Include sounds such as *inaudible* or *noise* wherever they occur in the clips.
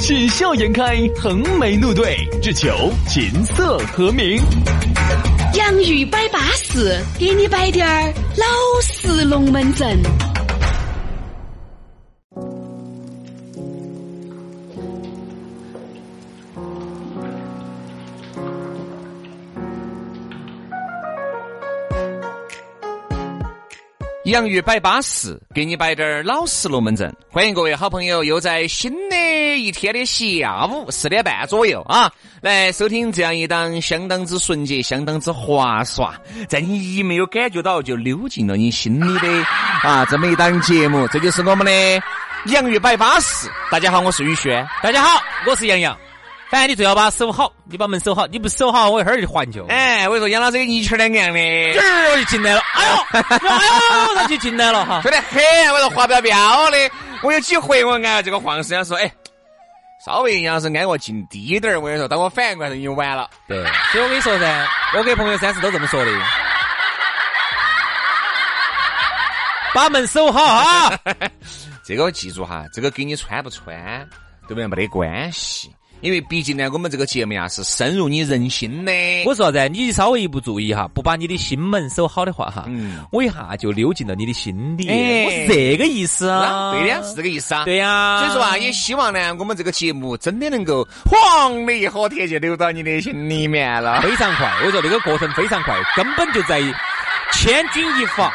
喜笑颜开，横眉怒对，只求琴瑟和鸣。洋芋摆巴士，给你摆点儿老式龙门阵。洋芋摆巴适，给你摆点儿老实龙门阵。欢迎各位好朋友，又在新的一天的下午四点半左右啊，来收听这样一档相当之纯洁、相当之划算，在你一没有感觉到就溜进了你心里的 *laughs* 啊这么一档节目。这就是我们的洋芋摆巴士。大家好，我是宇轩。大家好，我是杨洋。反正你最好把守好，你把门守好，你不守好，我一会儿就还就。哎，我跟你说，杨老师跟你一圈两样的，这儿我就进来了。哎呦，哎呦，他就进来了哈，说的很。我说滑标标的，我有几回我按这个黄师长说，哎，稍微杨老师挨我近低点儿，我跟你说，当我反应过来已经晚了。对，所以我跟你说噻，我给朋友三次都这么说的，*laughs* 把门守好哈。*laughs* 这个记住哈，这个给你穿不穿，对不对？没得关系。因为毕竟呢，我们这个节目呀是深入你人心的。我说啥子？你稍微一不注意哈，不把你的心门守好的话哈，嗯，我一下就溜进了你的心里。我是这个意思啊。对的，是这个意思啊。对呀。所以说啊，也希望呢，我们这个节目真的能够黄的一喝铁就流到你的心里面了。非常快，我说这个过程非常快，根本就在千钧一发、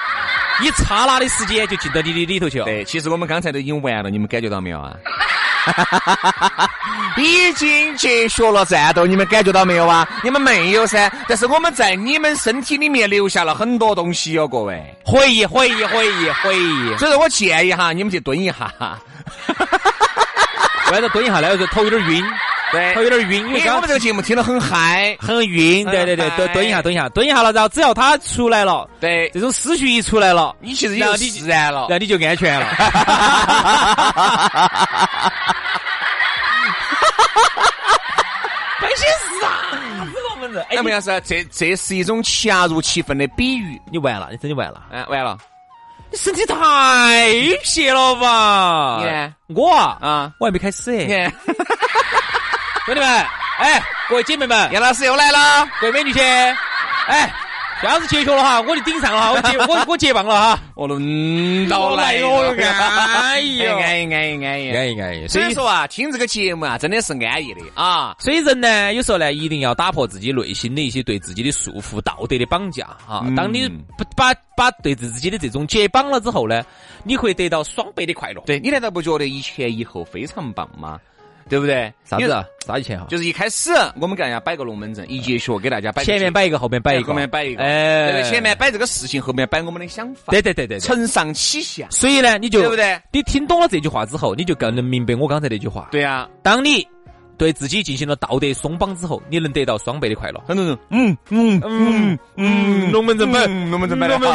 一刹那的时间就进到你的里头去了。对，其实我们刚才都已经完了，你们感觉到没有啊？*laughs* 已经结束了战斗，你们感觉到没有啊？你们没有噻，但是我们在你们身体里面留下了很多东西哦，各位，回忆，回忆，回忆，回忆。所以说我建议哈，你们去蹲一下，*laughs* 为了蹲一下呢，就头有点晕。*laughs* 对，头有点晕，因为我们这个节目听得很嗨，很晕。对对对，蹲蹲一下，蹲一下，蹲一下了，然后只要他出来了，对，这种思绪一出来了，你其实就释然了，那你就安全了。开心啥子龙门阵？哎，么样是这这是一种恰如其分的比喻。你完了，你真的完了，哎，完了。你身体太撇了吧？你我啊，啊，我还没开始。*laughs* 兄弟们，哎，各位姐妹们，杨老师又来了，各位美女些，哎，下次结束了哈，我就顶上了哈，我接 *laughs* 我我接棒了哈，我轮到来哟，安逸哦，安逸安逸安逸安逸安逸。所以说啊，听这个节目啊，真的是安逸的啊。所以人呢，有时候呢，一定要打破自己内心的一些对自己的束缚、道德的绑架啊。当你不把把对自己的这种解绑了之后呢，你会得到双倍的快乐。对你难道不觉得一前一后非常棒吗？对不对？啥子？啥以前哈？就是一开始我们给大家摆个龙门阵，一节学给大家摆。前面摆一个，后面摆一个。后面摆一个。哎，前面摆这个事情，后面摆我们的想法。对对对对。承上启下。所以呢，你就对不对？你听懂了这句话之后，你就更能明白我刚才那句话。对呀。当你对自己进行了道德松绑之后，你能得到双倍的快乐。很多人，嗯嗯嗯嗯，龙门阵摆，龙门阵摆的好。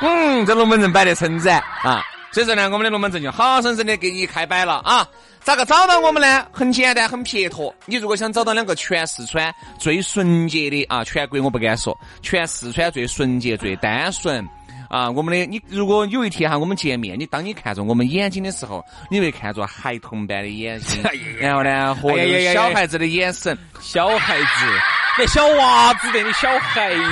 *laughs* 嗯，这龙门阵摆的称赞啊。所以说呢，我们的龙门阵就好生生的给你开摆了啊！咋个找到我们呢？很简单，很撇脱。你如果想找到两个全四川最纯洁的啊，全国我不敢说，全四川最纯洁、最单纯啊，我们的你如果有一天哈，我们见面，你当你看着我们眼睛的时候，你会看着孩童般的眼睛，*laughs* 然后呢，和小孩子的眼神，小孩子，*laughs* 那小娃子的，你小孩子，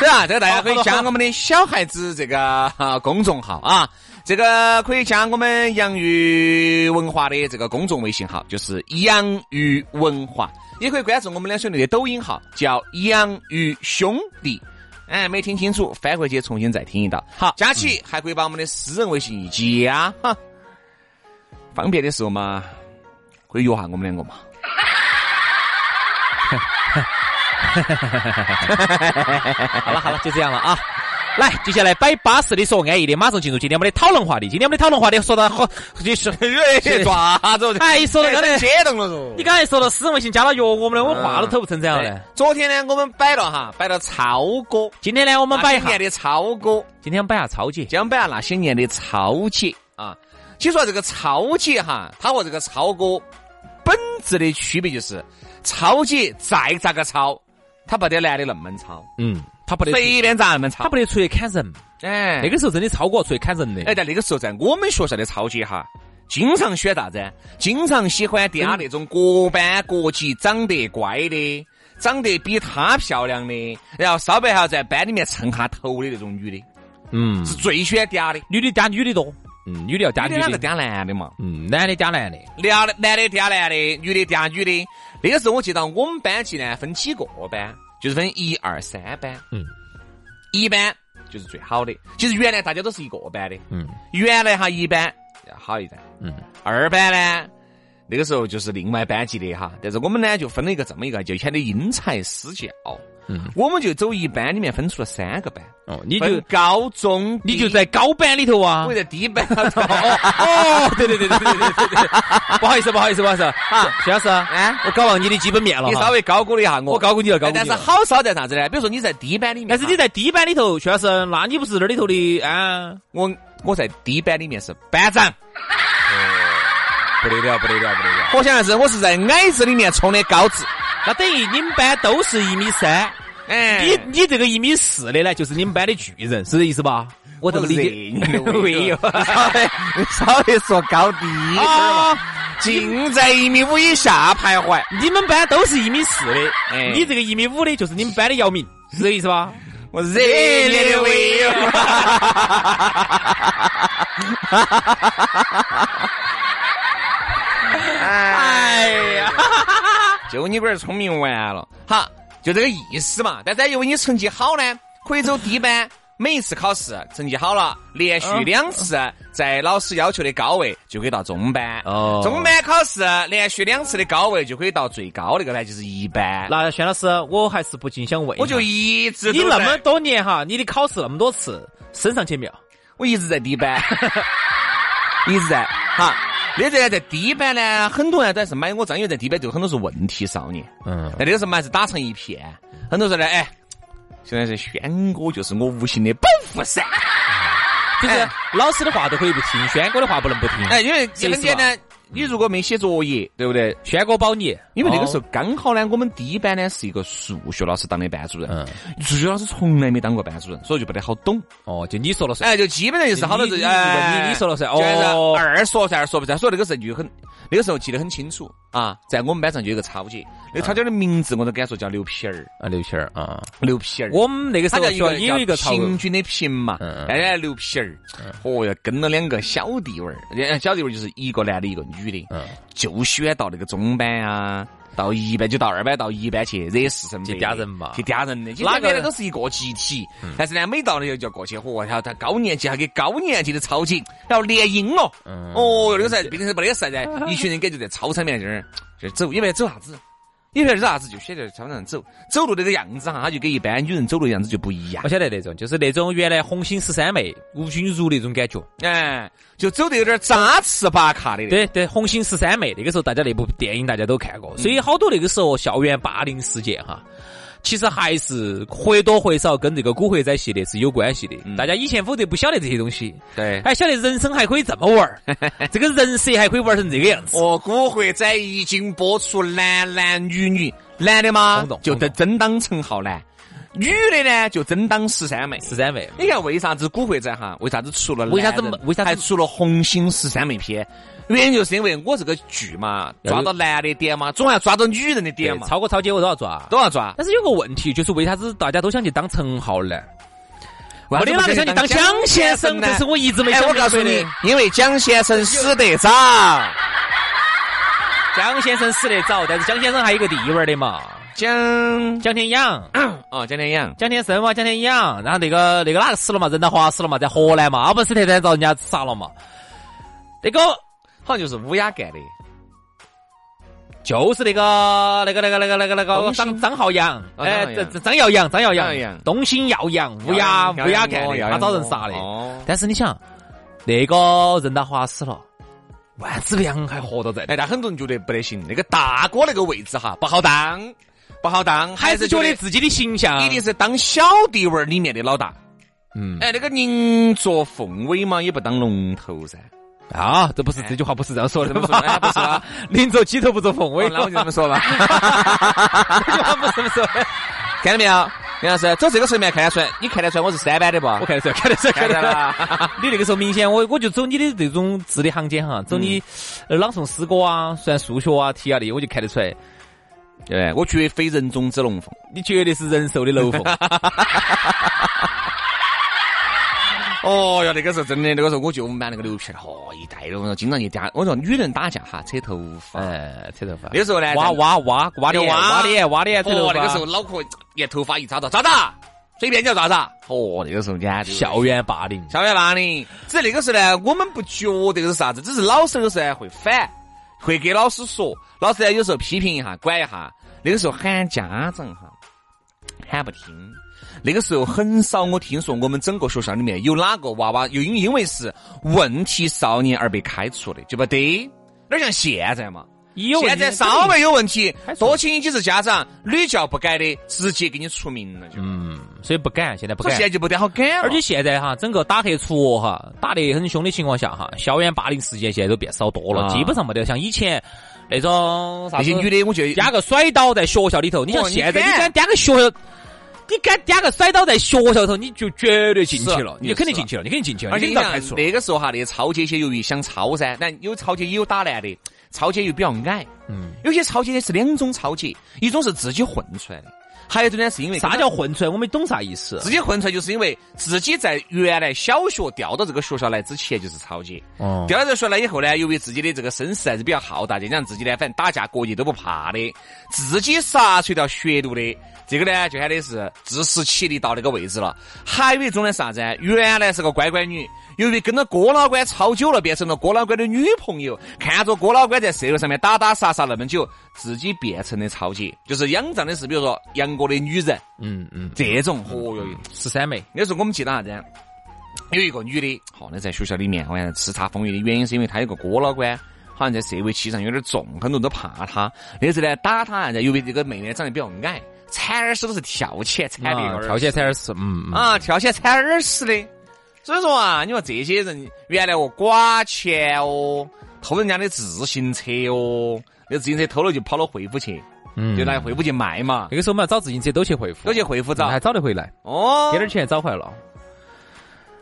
对啊，这个大家可以加我们的小孩子这个公众号啊。这个可以加我们洋芋文化的这个公众微信号，就是洋芋文化，也可以关注我们两兄弟的抖音号，叫洋芋兄弟。哎，没听清楚，翻回去重新再听一道。好，加起还可以把我们的私人微信一加，哈，方便的时候嘛，可以约下我们两个嘛。*laughs* 好了好了，就这样了啊。来，接下来摆巴适的说安逸的，马上进入今天我们的讨论话题。今天我们的讨论话题说到好，就是抓着，*laughs* 哎，说到刚才激动了嗦。你刚才说到私人微信加了药，我们的我话都吐不成这样了。昨天呢，我们摆了哈，摆了超哥。今天呢，我们摆一下的超哥。今天摆下超姐，今天摆下那些年的超姐啊。其实说这个超姐哈，她和这个超哥本质的区别就是，超姐再咋个超，她不得男的那么超。嗯。他不得随便咋那么操，他不得出去砍人。哎，那个时候真的超过出去砍人的。哎，在那个时候，在我们学校的超级哈，经常选啥子？经常喜欢嗲那种各班各级长得乖的，长得比他漂亮的，然后稍微还要在班里面蹭下头的那种女的。嗯，是最喜欢嗲的，女的嗲女的多。嗯，女的要嗲女的。嗲男的嘛。嗯，男的嗲男的。男的男的嗲男的，女的嗲女的。那个时候我记得我们班级呢分几个班。就是分一二三班，嗯，一班就是最好的。其实原来大家都是一个班的，嗯，原来哈一班要好一点，嗯，二班呢，那个时候就是另外班级的哈。但是我们呢就分了一个这么一个，就显得因材施教。我们就走一班里面分出了三个班。哦，你就高中，你就在高班里头啊？我在低班里头。*laughs* 哦，对对对对对对对，不好意思，不好意思，不好意思，啊，徐老师，啊，我搞忘你的基本面了。你稍微高估了一下我，我高估你了，高估但是好少在啥子呢？比如说你在低班里面，但是你在低班里头，徐老师，那你不是那里头的啊？我我在低班里面是班长。不得了，不得了，不得了！我想的是，我是在矮子里面冲的高子。那等于你们班都是一米三，哎，你你这个一米四的呢，就是你们班的巨人，是这意思吧？我这么理解，没有，*laughs* 稍微稍微说高低啊，尽在一米五以下徘徊。你们班都是一米四的，哎，你这个一米五的，就是你们班的姚明，是这意思吧？我热烈的为友，*laughs* 哎呀！就你龟儿聪明完了，好，就这个意思嘛。但是因为你成绩好呢，可以走低班。每一次考试成绩好了，连续两次在老师要求的高位，就可以到中班。哦，中班考试连续两次的高位，就可以到最高那个呢，就是一班。那轩老师，我还是不禁想问，我就一直你那么多年哈，你的考试那么多次，升上去没有？我一直在低班，*laughs* 一直在哈。那在在低班呢，很多人都还是买我张，因为在低班就很多是问题少年。嗯，那那个时候嘛，还是打成一片。很多时候呢，哎。现在是轩哥，就是我无形的保护伞。就是老师的话都可以不听，轩哥的话不能不听。哎，因为很简单。你如果没写作业，对不对？轩哥保你，因为那个时候刚好呢，我们第一班呢是一个数学老师当的班主任，数学老师从来没当过班主任，所以就不得好懂。哦，就你说了算。哎，就基本上就是好多是哎，你说了算。哦，二说算二说不算，所以那个时候就很，那个时候记得很清楚啊，在我们班上就有个超姐，那个超姐的名字我都敢说叫刘皮儿啊，刘皮儿啊，刘皮儿。我们那个时候叫有一个平均的平嘛，大家刘皮儿。哦哟，跟了两个小弟娃儿，小弟娃儿就是一个男的，一个女的。嗯。就喜欢到那个中班啊，到一班就到二班，到一班去惹是生非，去嗲人嘛，去嗲人的。哪个呢都是一个集体，但是呢，每到那就要过去，嚯，他他高年级还给高年级的操起，然后联姻哦，哦，那个时候毕竟是没得事噻，*laughs* 一群人感觉在操场里面就是就走，因为走啥子？你晓得啥子就选在操场上走，走路那个样子哈，他就跟一般女人走路样子就不一样。我晓得那种，就是那种原来红星十三妹吴君如那种感觉，哎，就走得有点扎刺巴卡的。对对，红星十三妹那个时候大家那部电影大家都看过，所以好多那个时候校园霸凌事件哈。其实还是或多或少跟这个古惑仔系列是有关系的。大家以前否则不晓得这些东西，对，还晓得人生还可以这么玩儿，*laughs* 这个人设还可以玩成这个样子。哦，古惑仔一经播出，男男女女，男的嘛就得真当陈浩南，女的呢就真当十三妹。十三妹，你看为啥子古惑仔哈？为啥子出了？为啥子？为啥还出了红星十三妹片？原因就是因为我这个剧嘛，抓到男的点嘛，总要抓到女人的点嘛。超哥、超姐我都要抓，都要抓。但是有个问题，就是为啥子大家都想去当陈浩南？没得哪个想去当蒋先生？这是我一直没想我告诉你，因为蒋先生死得早。蒋先生死得早，但是蒋先生还有个地位儿的嘛，蒋蒋天养。*coughs* 哦，蒋天养、蒋天生嘛，蒋天养。然后那个那个哪个死了嘛？任达华死了嘛？在河南嘛？阿本斯特丹遭人家杀了嘛？那个。好像就是乌鸦干的，就是那个那个那个那个那个那个张张浩洋，哎，哦张张张耀扬，张耀扬扬，东兴耀扬，乌鸦乌鸦干的，他找人杀的。哦。但是你想，那个任达华死了，万梓良还活到在，哎，但很多人觉得不得行，那个大哥那个位置哈不好当，不好当，还是觉得自己的形象。一定是当小弟娃儿里面的老大。嗯。哎，那个宁做凤尾嘛，也不当龙头噻。啊，这不是这句话不是这样说的这么说哎不是啊 *laughs* 宁做鸡头不做凤尾，哦那我就这么说吧。这句话不是这么说的。看到没有，杨老师，走这个时候面看得出来，你看得出来我是三班的不？我看得出来，看得出来，看得出来 *laughs* 你那个时候明显，我我就走你的这种字里行间哈，走你呃朗诵诗歌啊，算数学啊、题啊的，我就看得出来，对，我绝非人中之龙凤。你绝对是人兽的楼凤。*laughs* 哦哟，那个时候真的，那个时候我就买那个牛皮了，哦，一袋的，我说经常去打，我说女人打架哈，扯头发。哎，扯头发。那个时候呢，挖挖挖挖脸，挖挖脸，挖脸，扯头哦，发。那个时候脑壳一头发一扎到，咋子？随便叫咋子？哦，那个时候简直校园霸凌，校园霸凌。只是那个时候呢，我们不觉得是啥子，只是老师有时候会反，会给老师说，老师呢有时候批评一下，管一下。那个时候喊家长哈，喊不听。那个时候很少，我听说我们整个学校里面有哪个娃娃又因因为是问题少年而被开除的，就不得。哪像现在嘛？有现在稍微有问题多请几次家长，屡教不改的，直接给你除名了就。嗯，所以不敢，现在不敢现。在就不得好改了。而且现在哈，整个打黑除恶哈，打得很凶的情况下哈，校园霸凌事件现在都变少多了，啊基本上没得像以前那种那些女的，我觉得颠个甩倒在学校里头。你像现在，你敢敢颠个学校，你敢点个甩倒在学校头，你就绝对进去了，你就肯定进去了，你肯定进去了，而且你想肯定要开除。那个时候哈，那些超级些由于想超噻，但有超级也有打烂的，超级又比较矮，嗯，有些超级的是两种超级，一种是自己混出来的，还有一种呢是因为啥叫混出来？我没懂啥意思。自己混出来，就是因为自己在原来小学调到这个学校来之前就是超级，哦调到这个学校来以后呢，由于自己的这个身世还是比较浩大，再加上自己呢，反正打架过节都不怕的，自己杀垂条血路的，这个呢就喊的是自食其力到那个位置了。还有一种呢是啥子？原来是个乖乖女，由于跟着郭老倌超久了，变成了郭老倌的女朋友，看着郭老倌在社会上面打打杀杀那么久，自己变成了超级，就是仰仗的是比如说杨过的女人嗯嗯，这种。哦哟。十三妹，那时候我们记得啥子？有一个女的，好、那在学校里面好像叱咤风云的原因是因为她有个郭老倌，好像在社会气场有点重，很多人都怕她。那时候呢，打她，由于这个妹妹长得比较矮，铲耳屎都是跳起来铲的、啊跳起来铲耳屎，嗯嗯。啊，跳起来铲耳屎的。所以说啊，你说这些人原来哦刮钱哦，偷人家的自行车哦，那自行车偷了就跑到惠普去，嗯。就来惠普去卖嘛，那个时候我们要找自行车都去惠普，都去惠普找。还。找得回来，哦。给，点钱找回来了。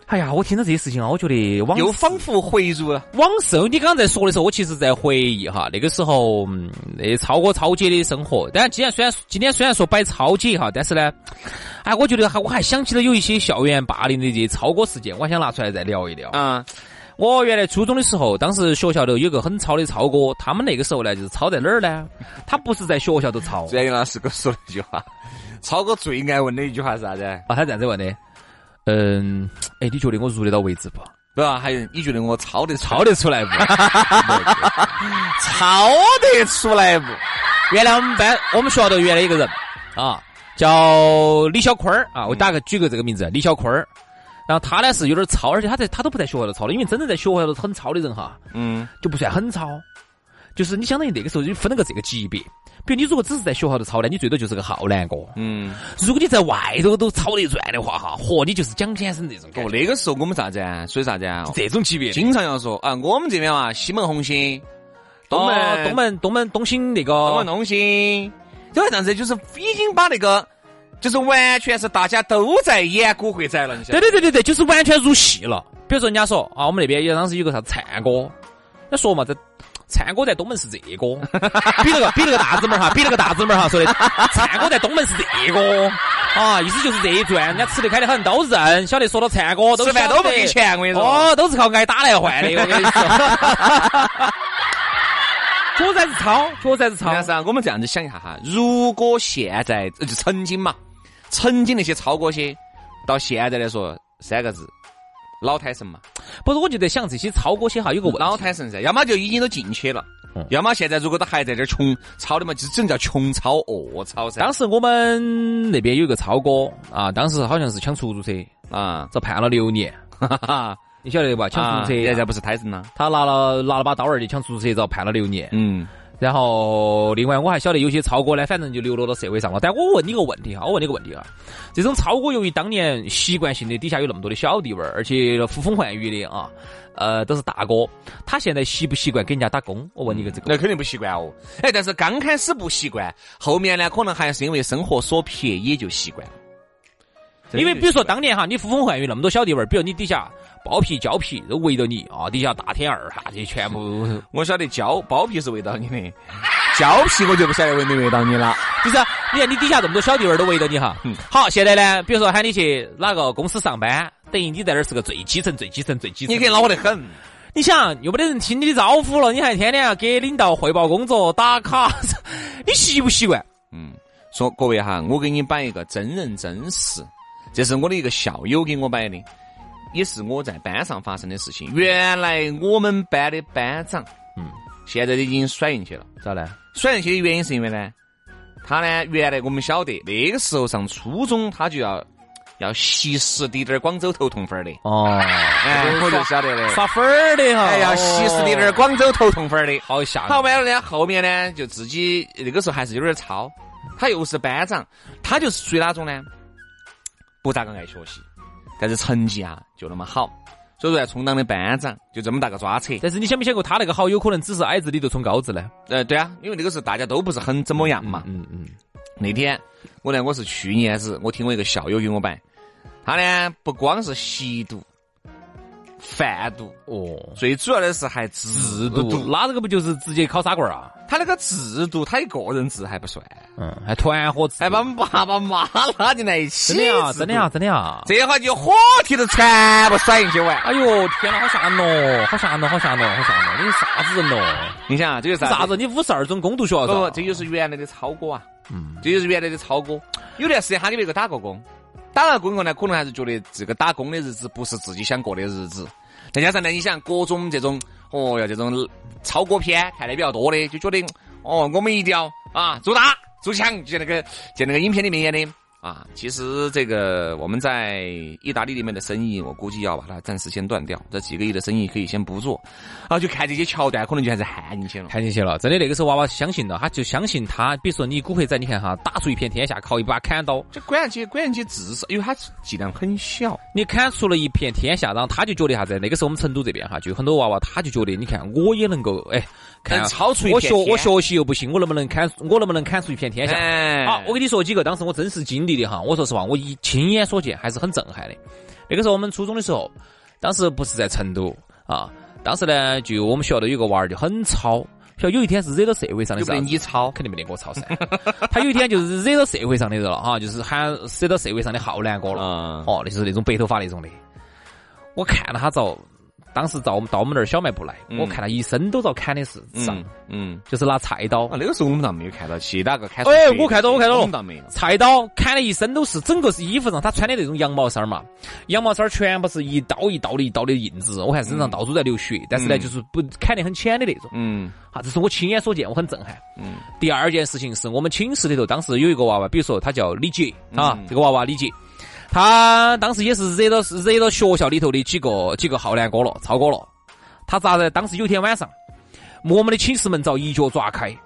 哎呀，我听到这些事情啊，我觉得往又仿佛回入了。往事，你刚刚在说的时候，我其实在回忆哈，那个时候嗯，那超哥超姐的生活。但既然虽然今天虽然说摆超姐哈，但是呢，哎，我觉得还我还想起了有一些校园霸凌的这些超哥事件，我还想拿出来再聊一聊。啊，我原来初中的时候，当时学校头有个很超的超哥，他们那个时候呢，就是超在哪儿呢？他不是在学校头超，*laughs* 专业老师给我说了一句话，超哥最爱问的一句话是啥子？啊，他这样子问的，嗯，哎，你觉得我入得到位置不？对吧？还有你觉得我抄得抄得出来不？*laughs* 抄得出来不？原来我们班我们学校头原来一个人啊，叫李小坤儿啊，我打个举个这个名字，李小坤儿。然后他呢是有点抄，而且他在他都不在学校头抄的，因为真正在学校头很抄的人哈，嗯，就不算很糙。就是你相当于那个时候就分了个这个级别，比如你如果只是在学校头抄呢，你最多就是个浩南哥。嗯，如果你在外头都抄得转的话哈，嚯，你就是蒋先生这种感哦，那个时候我们啥子啊？属于啥子啊？这种级别。经常要说啊，我们这边嘛，西门红星，东门、哦东门东门东兴那个东门东兴，就这样子，就是已经把那个，就是完全是大家都在演古惑仔了，你晓得？对对对对对，就是完全入戏了。比如说人家说啊，我们那边有当时有个啥子灿哥，那说嘛，这灿哥在东门是这个，*laughs* 比了个比了个大字门哈，比了个大字门哈，说的灿哥在东门是这个啊，意思就是这一转，人家吃得开的很，都认，晓得说到灿哥都吃饭都不给钱，我跟你说。哦，都是靠挨打来换的，我跟你说。*laughs* 确实是超，确实是超。但是啊，我们这样子想一下哈，如果现在呃就曾经嘛，曾经那些超哥些，到现在来说三个字，老胎神嘛，不是，我就在想这些超哥些哈有个问题，老胎神噻，要么就已经都进去了，嗯要么现在如果他还在这儿穷操的嘛，就只能叫穷操恶操噻。当时我们那边有一个超哥啊，当时好像是抢出租车，啊，遭判了六年，哈哈，你晓得吧？抢出租车，现在不是胎神了。他拿了拿了把刀儿去抢出租车，遭判了六年。嗯，然后，另外我还晓得有些超哥呢，反正就流落到社会上了。但我问你个问题哈，我问你个问题啊，这种超哥由于当年习惯性的底下有那么多的小弟娃儿，而且呼风唤雨的啊，呃，都是大哥，他现在习不习惯给人家打工？我问你个这个。那肯定不习惯哦。哎，但是刚开始不习惯，后面呢，可能还是因为生活所迫，也就习惯了。因为比如说当年哈，你呼风唤雨那么多小弟娃儿，比如你底下包皮、胶皮都围着你啊，底下大天二哈，这全部我晓得胶包皮是围到你的，胶皮我就不晓得围没围到你了。就是你看你底下这么多小弟娃儿都围着你哈。嗯好，现在呢，比如说喊你去哪个公司上班，等于你在那儿是个最基层、最基层、最基层。你可以恼火得很。你想又没得人听你的招呼了，你还天天要给领导汇报工作、打卡，你习不习惯？嗯，说各位哈，我给你摆一个真人真事，这是我的一个校友给我摆的，也是我在班上发生的事情。原来我们班的班长，嗯，现在已经甩进去了。咋呢？甩进去的原因是因为呢，他呢原来我们晓得那个时候上初中他就要要吸食滴点儿广州头痛粉儿的，哦，哎，我就晓得的。耍粉儿的哈，哎，要吸食滴点儿广州头痛粉儿的。好吓人。好完了呢，后面呢就自己那个时候还是有点糙，他又是班长，他就是属于哪种呢？不咋个爱学习，但是成绩啊就那么好，所以说要充当的班长，就这么大个抓扯。但是你想没想过，他那个好有可能只是矮子里头冲高子呢？呃，对啊，因为那个时候大家都不是很怎么样嘛。嗯嗯，那天我呢，我是去年子，我听我一个校友给我摆，他呢不光是吸毒、贩毒，哦，最主要的是还制制毒。度，那这个不就是直接烤砂棍儿啊？他那个制度，他一个人治还不算，嗯，还团伙治还把我们爸爸妈拉进来一起真的啊，真的啊，真的啊。这下就火体都全部甩进去玩。哎呦天哪，好吓人哦，好吓人哦，好吓人哦，好吓人哦！你是啥子人哦？你想啊，这就是啥子？？你五十二中工读学校不不，这就是原来的超哥啊，嗯，这就是原来的超哥。有段时间他给别个打过工，打了工以后呢，可能还是觉得这个打工的日子不是自己想过的日子。再加上呢，你想各种这种哦哟这种超哥片看的比较多的，就觉得哦我们一定要啊做大做强，就像那个就那个影片里面演的。啊，其实这个我们在意大利里面的生意，我估计要把它暂时先断掉，这几个亿的生意可以先不做，啊，就看这些桥段，可能就还是焊进去了。焊进去了，真的那个时候娃娃相信了，他就相信他，比如说你古惑仔，你看哈，打出一片天下，靠一把砍刀，这关键起，关键起至少，因为它剂量很小，你砍出了一片天下，然后他就觉得啥子？那个时候我们成都这边哈，就有很多娃娃，他就觉得，你看我也能够，哎，看能超出一我片天学我学习又不行，我能不能砍？我能不能砍出一片天下？哎好，我跟你说几个当时我真是经历的哈，我说实话，我一亲眼所见还是很震撼的。那个时候我们初中的时候，当时不是在成都啊，当时呢就我们学校的有个娃儿就很糙，晓得有一天是惹到社会上的就不得你抄。肯定没得我操噻。他有一天就是惹到社会上的人了哈，就是喊惹到社会上的浩南哥了。嗯哦，那就是那种白头发那种的。我看到他遭，当时到我们到我们那儿小卖部来，嗯我看他一身都遭砍的是伤，嗯嗯，就是拿菜刀啊，。那个时候我们倒没有看到，其他个砍？哎我看到我看到了我们倒没有。菜刀砍的一身都是，整个是衣服上他穿的那种羊毛衫嘛，羊毛衫全部是一刀一刀的一刀的印子，我看身上到处在流血，但是呢，嗯就是不砍得很浅的那种。嗯啊，这是我亲眼所见，我很震撼。嗯第二件事情是我们寝室里头当时有一个娃娃，比如说他叫李杰啊，嗯这个娃娃李杰，他当时也是惹到惹到学校里头的几个几个浩南哥了，超哥了。他咋的？当时有一天晚上，我们的寝室门遭一脚抓开，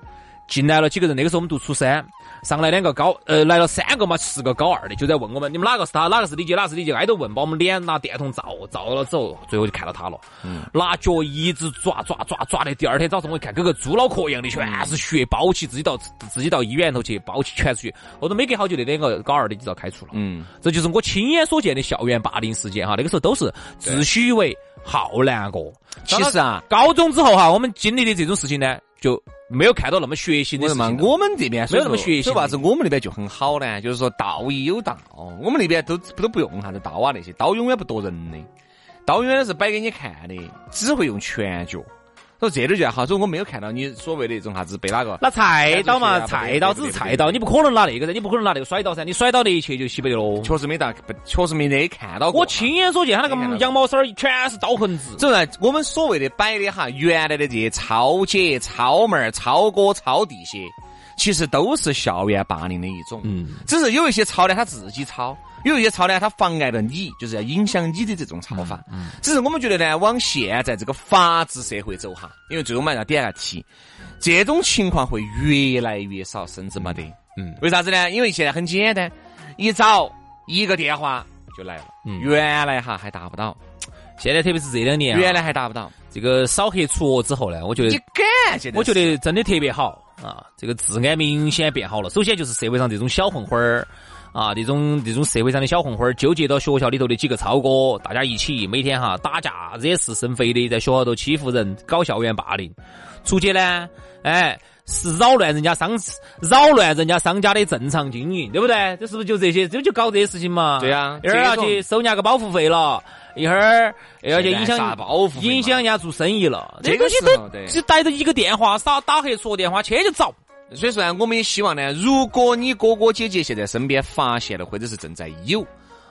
进来了几个人。那个时候我们读初三，上来两个高呃来了三个嘛，四个高二的，就在问我们你们哪个是他，哪个是李杰，哪个是李杰，挨着问，把我们脸拿电筒照，照了之后，最后就看到他了。嗯拿脚一直抓抓抓抓的，第二天早上我一看，跟个猪脑壳一样的，全是血，包起自己到自己到医院头去包起全是血。后头没隔好久，那两个高二的就遭开除了。嗯，这就是我亲眼所见的校园霸凌事件哈。那个时候都是自诩为浩南哥。其实啊，高中之后哈，我们经历的这种事情呢，就没有看到那么血腥的我说嘛，事情。我们这边没有那么血腥所以为啥子我们那边就很好呢？就是说道义有道，我们那边都都不用啥子刀啊那些，刀永远不夺人的，刀永远是摆给你看的，只会用拳脚。所以这点就好，所以我没有看到你所谓的那种啥子被哪个拿菜刀嘛，菜刀只是菜刀，你不可能拿那个噻，你不可能拿那个甩刀噻，你甩刀那一切就西北了。确实没打，确实没得看到过。我亲眼所见，他那个羊毛衫儿全是刀痕子。这呢，我们所谓的摆的哈，原来的这些超姐、超妹儿、超哥、超弟些，其实都是校园霸凌的一种。嗯，只是有一些操呢，他自己操；有一些操呢，它妨碍了你，就是要影响你的这种操法。嗯，只是我们觉得呢，往现在这个法治社会走哈，因为最后我们要点下题，这种情况会越来越少，甚至没得。嗯，为啥子呢？因为现在很简单，一找一个电话就来了。嗯，原来哈还达不到。现在特别是这两年，原来还达不到。这个扫黑除恶之后呢，我觉得你敢现在？我觉得真的特别好啊！这个治安明显变好了。首先就是社会上这种小混混儿啊，这种这种社会上的小混混儿，纠结到学校里头的几个超哥，大家一起每天哈打架，惹是生非的，在学校头欺负人，搞校园霸凌，出去呢，哎，是扰乱人家商扰乱人家商家的正常经营，对不对？这是不是就这些？这就搞这些事情嘛？对呀，一会儿要去收人家个保护费了。一会儿又要去影响影响人家做生意了，这东西都只带着一个电话，打打黑说电话去就着。所以说呢，我们也希望呢，如果你哥哥姐姐现在身边发现了，或者是正在有。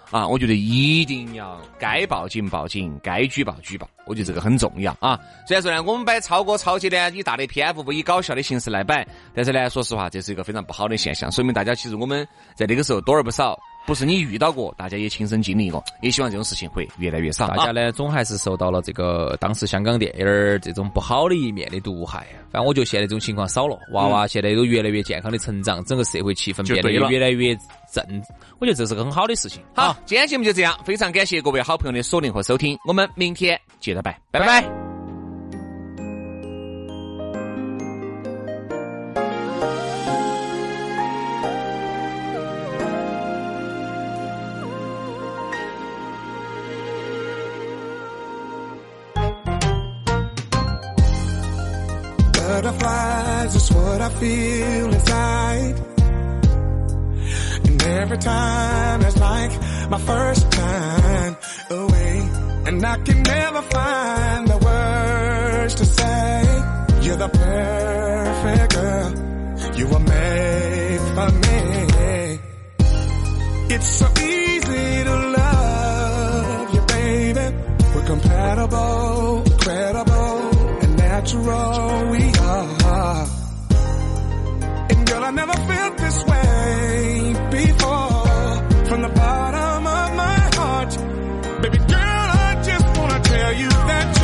啊，我觉得一定要该报警报警，该举报举报，我觉得这个很重要啊。虽然说呢，我们摆超哥超姐呢，以大的篇幅不以搞笑的形式来摆，但是呢，说实话，这是一个非常不好的现象，说明大家其实我们在那个时候多而不少，不是你遇到过，大家也亲身经历过，也希望这种事情会越来越少。大家呢，总还是受到了这个当时香港电影儿这种不好的一面的毒害。反正我觉得现在这种情况少了，娃娃现在都越来越健康的成长，整个社会气氛变得越来越。正，我觉得这是个很好的事情。好，今天节目就这样，非常感谢各位好朋友的锁定和收听，我们明天接着拜，拜拜。Every time it's like my first time away. And I can never find the words to say. You're the perfect girl. You were made for me. It's so easy to love you, baby. We're compatible, credible, and natural we you that